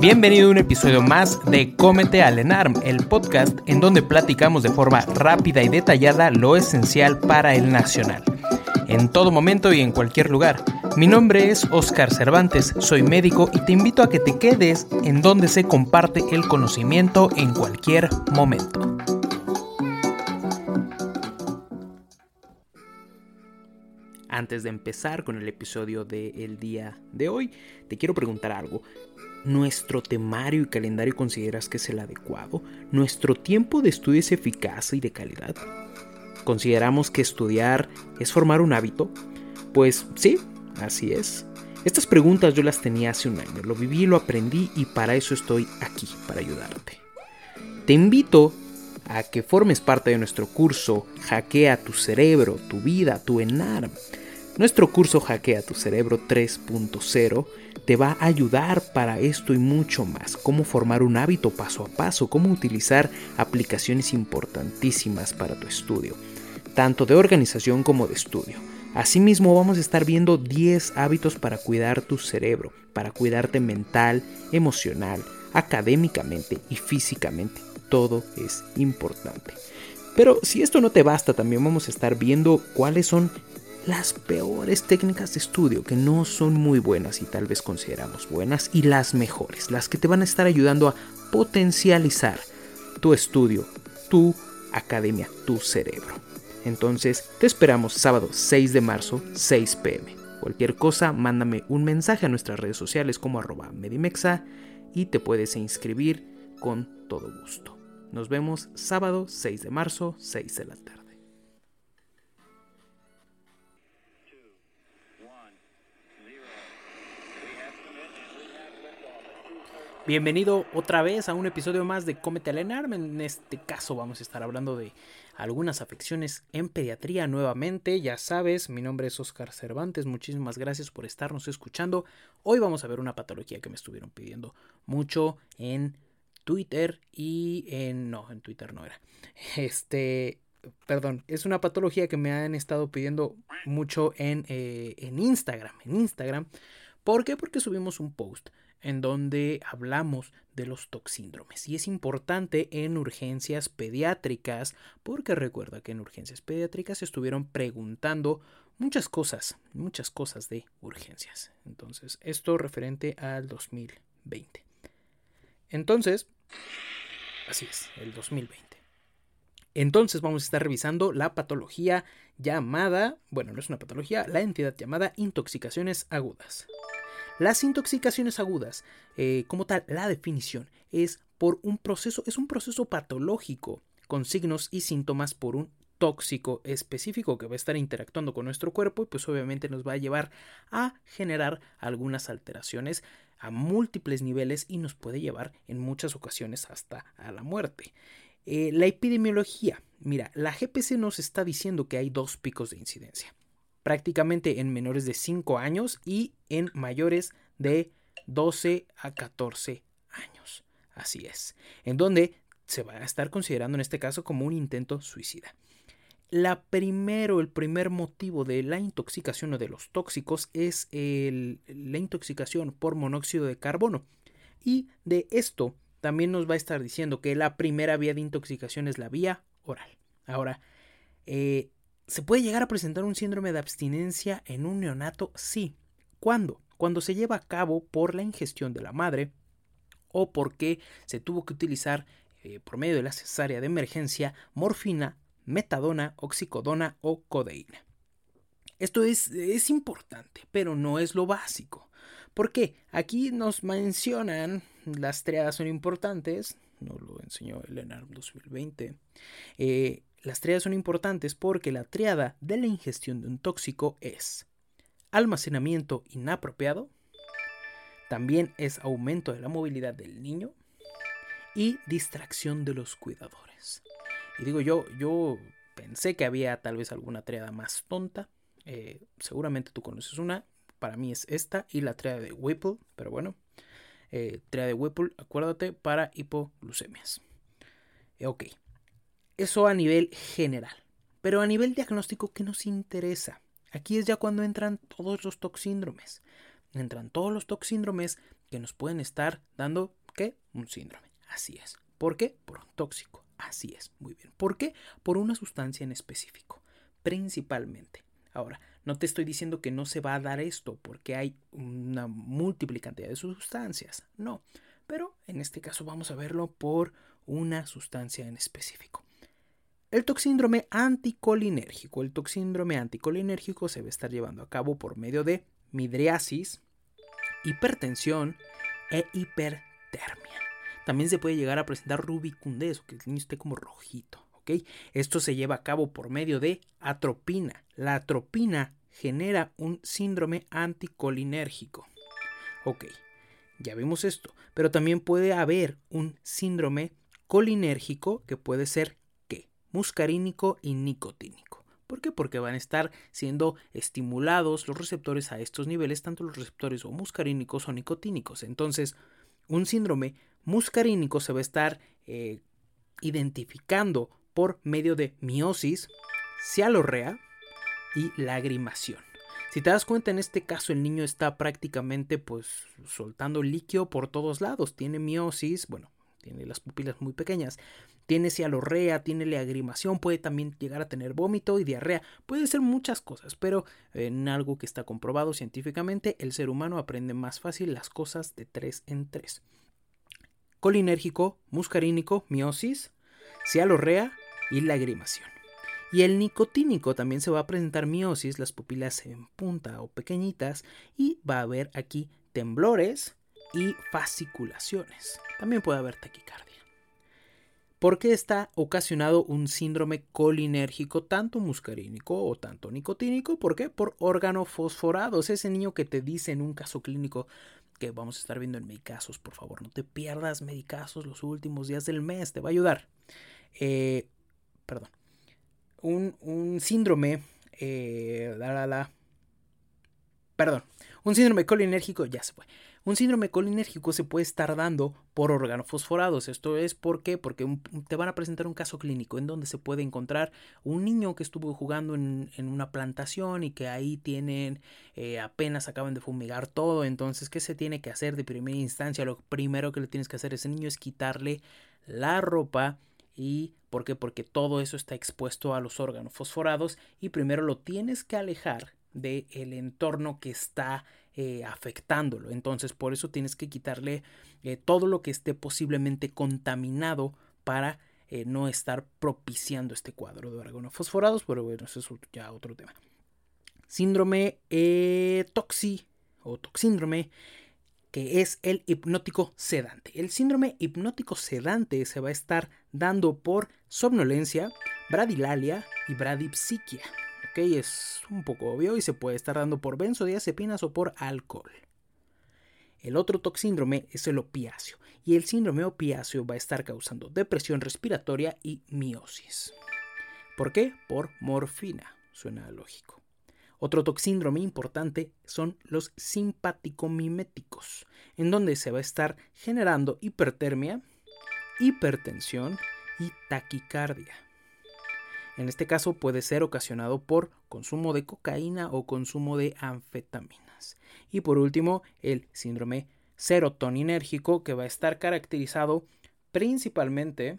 Bienvenido a un episodio más de Cómete al ENARM, el podcast en donde platicamos de forma rápida y detallada lo esencial para el nacional. En todo momento y en cualquier lugar. Mi nombre es Oscar Cervantes, soy médico y te invito a que te quedes en donde se comparte el conocimiento en cualquier momento. Antes de empezar con el episodio del día de hoy, te quiero preguntar algo. ¿Nuestro temario y calendario consideras que es el adecuado? ¿Nuestro tiempo de estudio es eficaz y de calidad? ¿Consideramos que estudiar es formar un hábito? Pues sí, así es. Estas preguntas yo las tenía hace un año, lo viví, lo aprendí y para eso estoy aquí, para ayudarte. Te invito a que formes parte de nuestro curso Hackea tu cerebro, tu vida, tu ENARM. Nuestro curso Hackea tu cerebro 3.0 te va a ayudar para esto y mucho más. Cómo formar un hábito paso a paso, cómo utilizar aplicaciones importantísimas para tu estudio, tanto de organización como de estudio. Asimismo vamos a estar viendo 10 hábitos para cuidar tu cerebro, para cuidarte mental, emocional, académicamente y físicamente. Todo es importante. Pero si esto no te basta, también vamos a estar viendo cuáles son las peores técnicas de estudio que no son muy buenas y tal vez consideramos buenas y las mejores, las que te van a estar ayudando a potencializar tu estudio, tu academia, tu cerebro. Entonces, te esperamos sábado 6 de marzo, 6 pm. Cualquier cosa, mándame un mensaje a nuestras redes sociales como arroba medimexa y te puedes inscribir con todo gusto. Nos vemos sábado 6 de marzo, 6 de la tarde. Bienvenido otra vez a un episodio más de Cómete al Enarme. En este caso vamos a estar hablando de algunas afecciones en pediatría nuevamente. Ya sabes, mi nombre es Oscar Cervantes. Muchísimas gracias por estarnos escuchando. Hoy vamos a ver una patología que me estuvieron pidiendo mucho en Twitter y en... No, en Twitter no era. Este... Perdón, es una patología que me han estado pidiendo mucho en, eh, en Instagram. En Instagram. ¿Por qué? Porque subimos un post en donde hablamos de los toxíndromes. Y es importante en urgencias pediátricas, porque recuerda que en urgencias pediátricas estuvieron preguntando muchas cosas, muchas cosas de urgencias. Entonces, esto referente al 2020. Entonces, así es, el 2020. Entonces vamos a estar revisando la patología llamada, bueno, no es una patología, la entidad llamada intoxicaciones agudas. Las intoxicaciones agudas, eh, como tal, la definición es por un proceso, es un proceso patológico con signos y síntomas por un tóxico específico que va a estar interactuando con nuestro cuerpo y pues obviamente nos va a llevar a generar algunas alteraciones a múltiples niveles y nos puede llevar en muchas ocasiones hasta a la muerte. Eh, la epidemiología, mira, la GPC nos está diciendo que hay dos picos de incidencia. Prácticamente en menores de 5 años y en mayores de 12 a 14 años. Así es, en donde se va a estar considerando en este caso como un intento suicida. La primero, el primer motivo de la intoxicación o de los tóxicos es la intoxicación por monóxido de carbono. Y de esto también nos va a estar diciendo que la primera vía de intoxicación es la vía oral. Ahora, eh, ¿se puede llegar a presentar un síndrome de abstinencia en un neonato? Sí. ¿Cuándo? Cuando se lleva a cabo por la ingestión de la madre o porque se tuvo que utilizar eh, por medio de la cesárea de emergencia morfina metadona, oxicodona o codeína. Esto es, es importante, pero no es lo básico. ¿Por qué? Aquí nos mencionan, las triadas son importantes, nos lo enseñó Elena en 2020. Eh, las triadas son importantes porque la triada de la ingestión de un tóxico es almacenamiento inapropiado, también es aumento de la movilidad del niño y distracción de los cuidadores. Y digo, yo, yo pensé que había tal vez alguna triada más tonta. Eh, seguramente tú conoces una. Para mí es esta y la triada de Whipple. Pero bueno, eh, triada de Whipple, acuérdate, para hipoglucemias. Eh, ok, eso a nivel general. Pero a nivel diagnóstico, ¿qué nos interesa? Aquí es ya cuando entran todos los toxíndromes. Entran todos los toxíndromes que nos pueden estar dando, ¿qué? Un síndrome. Así es. ¿Por qué? Por un tóxico. Así es, muy bien. ¿Por qué? Por una sustancia en específico, principalmente. Ahora, no te estoy diciendo que no se va a dar esto porque hay una múltiple cantidad de sustancias, no, pero en este caso vamos a verlo por una sustancia en específico. El toxíndrome anticolinérgico. El toxíndrome anticolinérgico se va a estar llevando a cabo por medio de midriasis, hipertensión e hipertermia. También se puede llegar a presentar rubicundez, que el niño esté como rojito. Esto se lleva a cabo por medio de atropina. La atropina genera un síndrome anticolinérgico. Ok, ya vimos esto. Pero también puede haber un síndrome colinérgico que puede ser. Muscarínico y nicotínico. ¿Por qué? Porque van a estar siendo estimulados los receptores a estos niveles, tanto los receptores o muscarínicos o nicotínicos. Entonces, un síndrome muscarínico se va a estar eh, identificando por medio de miosis, cialorrea y lagrimación. Si te das cuenta, en este caso el niño está prácticamente pues soltando líquido por todos lados. Tiene miosis, bueno, tiene las pupilas muy pequeñas, tiene cialorrea, tiene lagrimación, puede también llegar a tener vómito y diarrea, puede ser muchas cosas, pero en algo que está comprobado científicamente, el ser humano aprende más fácil las cosas de tres en tres colinérgico, muscarínico, miosis, cialorrea y lagrimación. Y el nicotínico también se va a presentar miosis, las pupilas en punta o pequeñitas y va a haber aquí temblores y fasciculaciones. También puede haber taquicardia. ¿Por qué está ocasionado un síndrome colinérgico tanto muscarínico o tanto nicotínico? ¿Por qué? Por órgano fosforados. Ese niño que te dice en un caso clínico, que vamos a estar viendo en Medicazos, por favor, no te pierdas Medicazos los últimos días del mes, te va a ayudar. Eh, perdón. Un, síndrome, eh, perdón, un síndrome colinérgico, ya se fue. Un síndrome colinérgico se puede estar dando por organofosforados. Esto es porque te van a presentar un caso clínico en donde se puede encontrar un niño que estuvo jugando en, una plantación y que ahí tienen eh, apenas acaban de fumigar todo. Entonces, ¿qué se tiene que hacer de primera instancia? Lo primero que le tienes que hacer a ese niño es quitarle la ropa. ¿Y por qué? Porque todo eso está expuesto a los órganos fosforados y primero lo tienes que alejar del el entorno que está eh, afectándolo. Entonces, por eso tienes que quitarle eh, todo lo que esté posiblemente contaminado para eh, no estar propiciando este cuadro de organofosforados, pero bueno, eso es ya otro tema. Síndrome toxi o toxíndrome que es el hipnótico sedante. El síndrome hipnótico sedante se va a estar dando por somnolencia, bradilalia y bradipsiquia es un poco obvio y se puede estar dando por benzodiazepinas o por alcohol. El otro toxíndrome es el opiáceo y el síndrome opiáceo va a estar causando depresión respiratoria y miosis. ¿Por qué? Por morfina. Suena lógico. Otro toxíndrome importante son los simpaticomiméticos, en donde se va a estar generando hipertermia, hipertensión y taquicardia. En este caso puede ser ocasionado por consumo de cocaína o consumo de anfetaminas. Y por último, el síndrome serotoninérgico que va a estar caracterizado principalmente,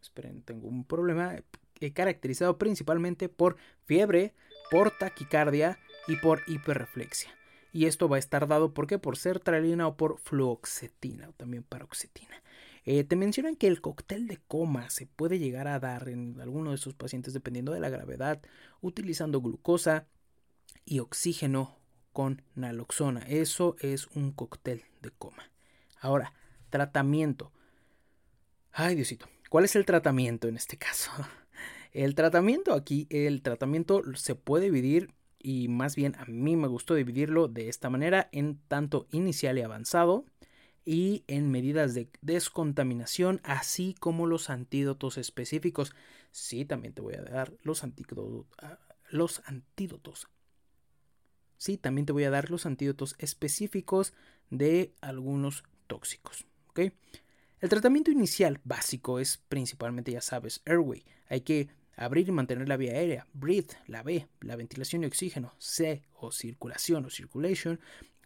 esperen, tengo un problema, eh, caracterizado principalmente por fiebre, por taquicardia y por hiperreflexia. Y esto va a estar dado ¿por qué? por sertralina o por fluoxetina o también paroxetina. Eh, te mencionan que el cóctel de coma se puede llegar a dar en alguno de estos pacientes dependiendo de la gravedad, utilizando glucosa y oxígeno con naloxona. Eso es un cóctel de coma. Ahora, tratamiento. Ay, Diosito. ¿Cuál es el tratamiento en este caso? El tratamiento aquí, el tratamiento se puede dividir y más bien a mí me gustó dividirlo de esta manera en tanto inicial y avanzado y en medidas de descontaminación, así como los antídotos específicos. Sí, también te voy a dar los antídotos. Ah, los antídotos. Sí, también te voy a dar los antídotos específicos de algunos tóxicos. El tratamiento inicial básico es principalmente, ya sabes, airway. Hay que abrir y mantener la vía aérea. Breathe, la B, la ventilación y oxígeno. C, o circulación o circulation,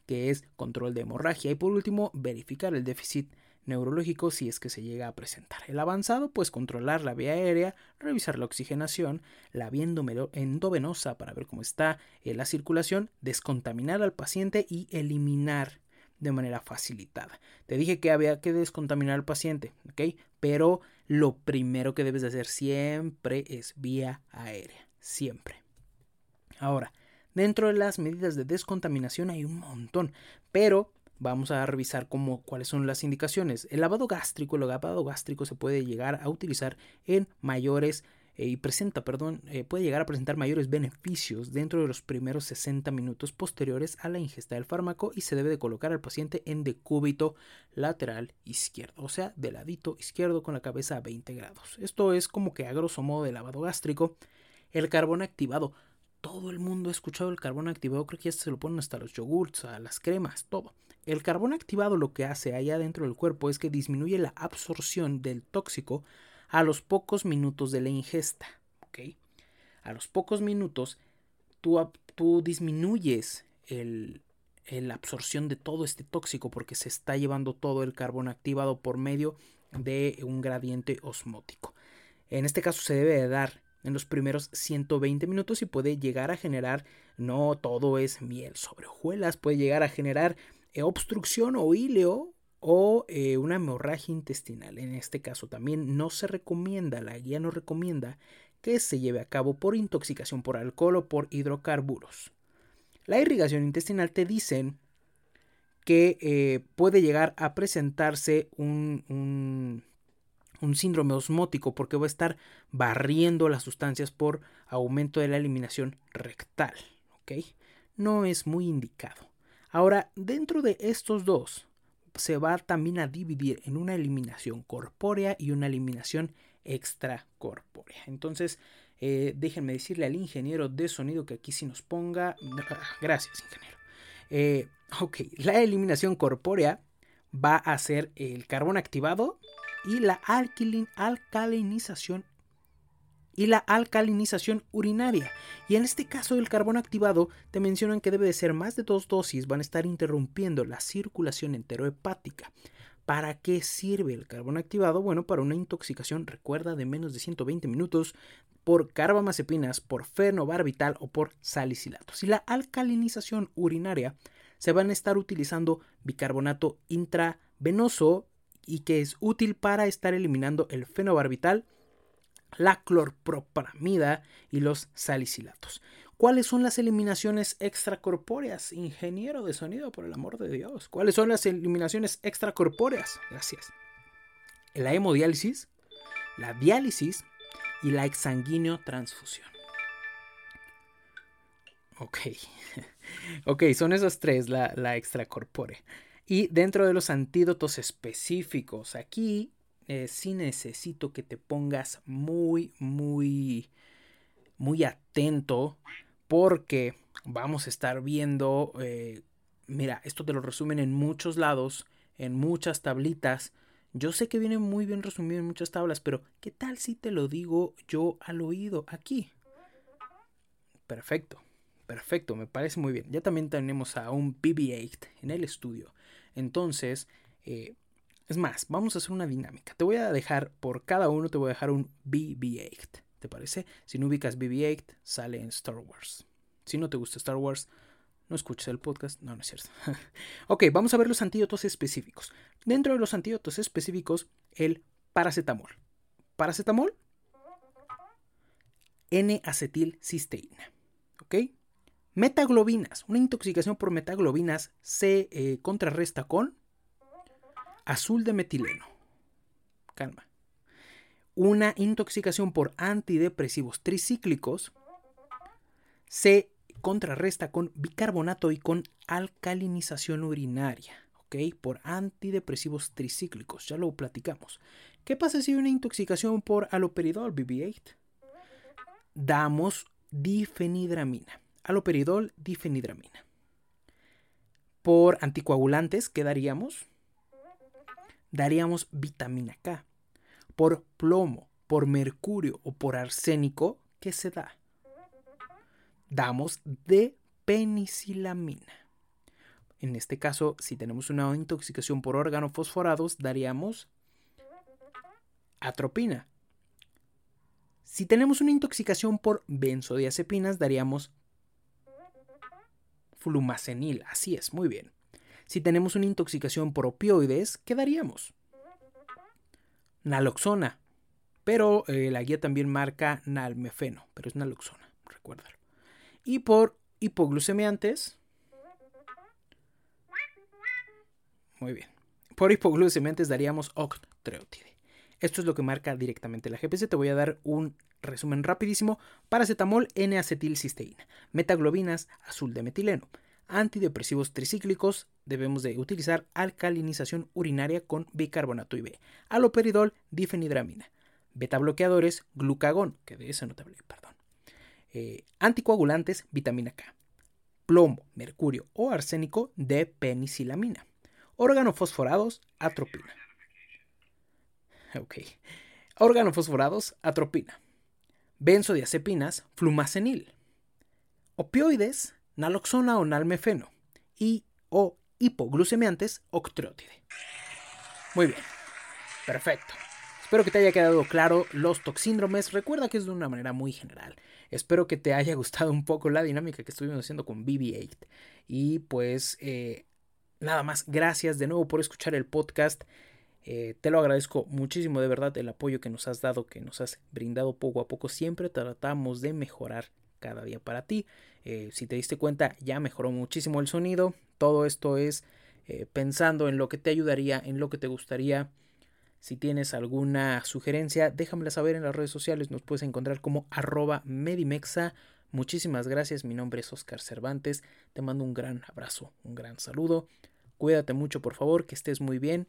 que es control de hemorragia. Y por último, verificar el déficit neurológico si es que se llega a presentar. El avanzado, pues controlar la vía aérea, revisar la oxigenación, la vía endovenosa para ver cómo está eh, la circulación, descontaminar al paciente y eliminar de manera facilitada. Te dije que había que descontaminar al paciente, ¿ok? Pero lo primero que debes de hacer siempre es vía aérea, siempre. Ahora, Dentro de las medidas de descontaminación hay un montón, pero vamos a revisar cómo, cuáles son las indicaciones. El lavado gástrico, el lavado gástrico se puede llegar a utilizar en mayores eh, y presenta, perdón, eh, puede llegar a presentar mayores beneficios dentro de los primeros 60 minutos posteriores a la ingesta del fármaco y se debe de colocar al paciente en decúbito lateral izquierdo, o sea, de ladito izquierdo con la cabeza a 20 grados. Esto es como que a grosso modo de lavado gástrico. El carbón activado todo el mundo ha escuchado el carbón activado, creo que ya se lo ponen hasta los yogurts, a las cremas, todo. El carbón activado lo que hace allá dentro del cuerpo es que disminuye la absorción del tóxico a los pocos minutos de la ingesta. A los pocos minutos tú, tú disminuyes el, la absorción de todo este tóxico porque se está llevando todo el carbón activado por medio de un gradiente osmótico. En este caso se debe de dar en los primeros 120 minutos y puede llegar a generar, no todo es miel sobre hojuelas, puede llegar a generar eh, obstrucción o híleo o eh, una hemorragia intestinal. En este caso también no se recomienda, la guía no recomienda que se lleve a cabo por intoxicación por alcohol o por hidrocarburos. La irrigación intestinal te dicen que eh, puede llegar a presentarse un un síndrome osmótico porque va a estar barriendo las sustancias por aumento de la eliminación rectal. ¿ok? No es muy indicado. Ahora, dentro de estos dos, se va también a dividir en una eliminación corpórea y una eliminación extracorpórea. Entonces, eh, déjenme decirle al ingeniero de sonido que aquí sí nos ponga. Gracias, ingeniero. Eh, ok, la eliminación corpórea va a ser el carbón activado y la alcalinización y la alcalinización urinaria. Y en este caso del carbón activado te mencionan que debe de ser más de dos dosis, van a estar interrumpiendo la circulación enterohepática. ¿Para qué sirve el carbón activado? Bueno, para una intoxicación, recuerda, de menos de 120 minutos por carbamazepinas, por fenobarbital o por salicilatos. Y la alcalinización urinaria se van a estar utilizando bicarbonato intravenoso y que es útil para estar eliminando el fenobarbital, la clorpropamida y los salicilatos. ¿Cuáles son las eliminaciones extracorpóreas? Ingeniero de sonido, por el amor de Dios. ¿Cuáles son las eliminaciones extracorpóreas? Gracias. La hemodiálisis, la diálisis y la exsanguíneo transfusión. Ok. ok, son esas tres, la, la extracorpórea. Y dentro de los antídotos específicos, aquí eh, sí necesito que te pongas muy, muy, muy atento porque vamos a estar viendo, eh, mira, esto te lo resumen en muchos lados, en muchas tablitas. Yo sé que viene muy bien resumido en muchas tablas, pero ¿qué tal si te lo digo yo al oído aquí? Perfecto, perfecto, me parece muy bien. Ya también tenemos a un BB-8 en el estudio. Entonces, eh, es más, vamos a hacer una dinámica. Te voy a dejar, por cada uno te voy a dejar un BB-8. ¿Te parece? Si no ubicas BB-8, sale en Star Wars. Si no te gusta Star Wars, no escuches el podcast. No, no es cierto. ok, vamos a ver los antídotos específicos. Dentro de los antídotos específicos, el paracetamol. Paracetamol, N-acetilcisteína. ¿Ok? Metaglobinas. Una intoxicación por metaglobinas se eh, contrarresta con azul de metileno. Calma. Una intoxicación por antidepresivos tricíclicos se contrarresta con bicarbonato y con alcalinización urinaria, ¿ok? Por antidepresivos tricíclicos, ya lo platicamos. ¿Qué pasa si hay una intoxicación por aloperidol, BB8? Damos difenidramina. Aloperidol, difenidramina. Por anticoagulantes, ¿qué daríamos? Daríamos vitamina K. Por plomo, por mercurio o por arsénico, ¿qué se da? Damos de penicilamina. En este caso, si tenemos una intoxicación por órgano fosforados, daríamos atropina. Si tenemos una intoxicación por benzodiazepinas, daríamos flumacenil. Así es, muy bien. Si tenemos una intoxicación por opioides, ¿qué daríamos? Naloxona. Pero eh, la guía también marca nalmefeno, pero es naloxona, recuérdalo. Y por hipoglucemiantes. Muy bien. Por hipoglucemiantes daríamos octreotide. Esto es lo que marca directamente la GPC. Te voy a dar un resumen rapidísimo. Paracetamol, N-acetilcisteína. Metaglobinas, azul de metileno. Antidepresivos tricíclicos, debemos de utilizar alcalinización urinaria con bicarbonato y B. Aloperidol, difenidramina. Beta bloqueadores, glucagón, que de eso no te hablé, perdón. Eh, anticoagulantes, vitamina K. Plomo, mercurio o arsénico de penicilamina. Organofosforados, atropina. Ok. Organofosforados, atropina. Benzodiazepinas, flumacenil. Opioides, naloxona o nalmefeno. Y o hipoglucemiantes, octreotide. Muy bien. Perfecto. Espero que te haya quedado claro los toxíndromes. Recuerda que es de una manera muy general. Espero que te haya gustado un poco la dinámica que estuvimos haciendo con BB-8. Y pues eh, nada más, gracias de nuevo por escuchar el podcast. Eh, te lo agradezco muchísimo de verdad el apoyo que nos has dado, que nos has brindado poco a poco. Siempre tratamos de mejorar cada día para ti. Eh, si te diste cuenta, ya mejoró muchísimo el sonido. Todo esto es eh, pensando en lo que te ayudaría, en lo que te gustaría. Si tienes alguna sugerencia, déjamela saber en las redes sociales. Nos puedes encontrar como arroba medimexa. Muchísimas gracias. Mi nombre es Oscar Cervantes. Te mando un gran abrazo, un gran saludo. Cuídate mucho, por favor, que estés muy bien.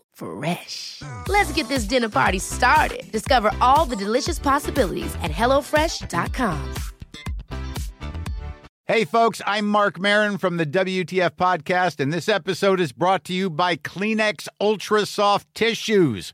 Fresh. Let's get this dinner party started. Discover all the delicious possibilities at hellofresh.com. Hey, folks, I'm Mark Marin from the WTF Podcast, and this episode is brought to you by Kleenex Ultra Soft Tissues